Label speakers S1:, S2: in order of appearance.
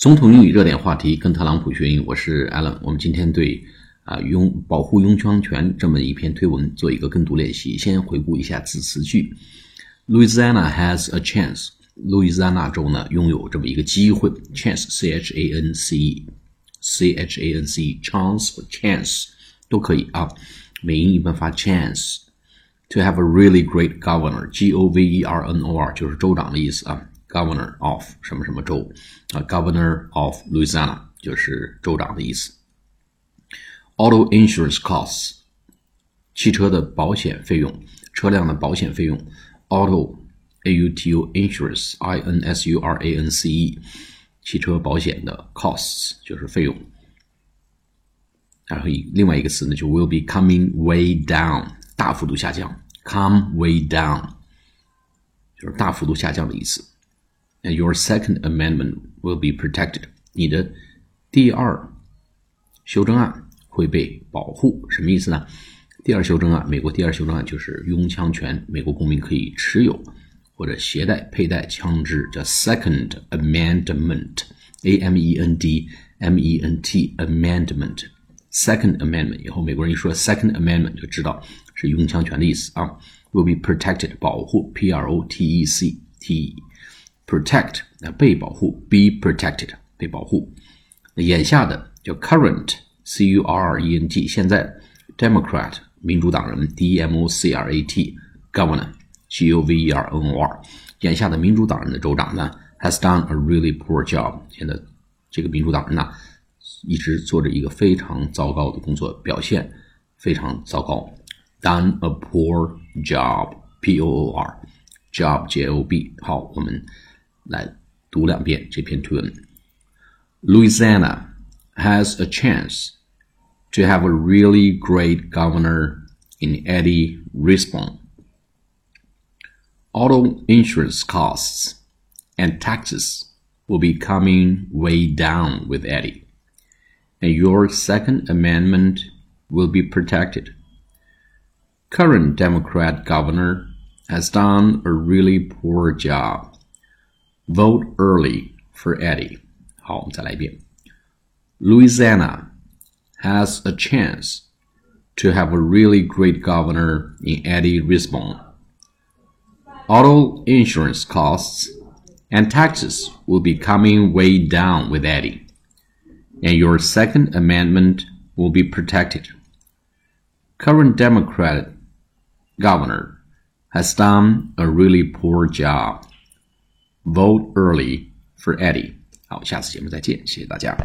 S1: 总统英语热点话题，跟特朗普学英语，我是 Alan。我们今天对啊拥保护拥枪权这么一篇推文做一个跟读练习。先回顾一下字词句：Louisiana has a chance。路易斯安那州呢拥有这么一个机会 Chance，c h a n c e，c h a n c e，chance，chance 都可以啊。美音一般发 chance。To have a really great governor，g o v e r n o r 就是州长的意思啊。Governor of 什么什么州啊？Governor of Louisiana 就是州长的意思。Auto insurance costs 汽车的保险费用，车辆的保险费用。Auto a u t o insurance i n s u r a n c e 汽车保险的 costs 就是费用。然后另外一个词呢，就 will be coming way down 大幅度下降，come way down 就是大幅度下降的意思。Your Second Amendment will be protected。你的第二修正案会被保护，什么意思呢？第二修正案，美国第二修正案就是拥枪权，美国公民可以持有或者携带、佩戴枪支，叫 Second Amendment，A M E N D M E N T Amendment。Second Amendment 以后，美国人一说 Second Amendment 就知道是拥枪权的意思啊。Will be protected，保护，P R O T E C T。Protect 那被保护，be protected 被保护。眼下的叫 current，c u r e n t 现在 Democrat 民主党人 d m o c r a t governor g o v e r n o r 眼下的民主党人的州长呢 has done a really poor job。现在这个民主党人呢一直做着一个非常糟糕的工作，表现非常糟糕。Done a poor job p o o r job j o b 好，我们。来读两遍这篇推文。Louisiana has a chance to have a really great governor in Eddie Rispon. Auto insurance costs and taxes will be coming way down with Eddie, and your Second Amendment will be protected. Current Democrat governor has done a really poor job Vote early for Eddie. 好，我们再来一遍。Louisiana has a chance to have a really great governor in Eddie Risbon. Auto insurance costs and taxes will be coming way down with Eddie, and your Second Amendment will be protected. Current Democrat governor has done a really poor job. Vote early for Eddie。好，下次节目再见，谢谢大家。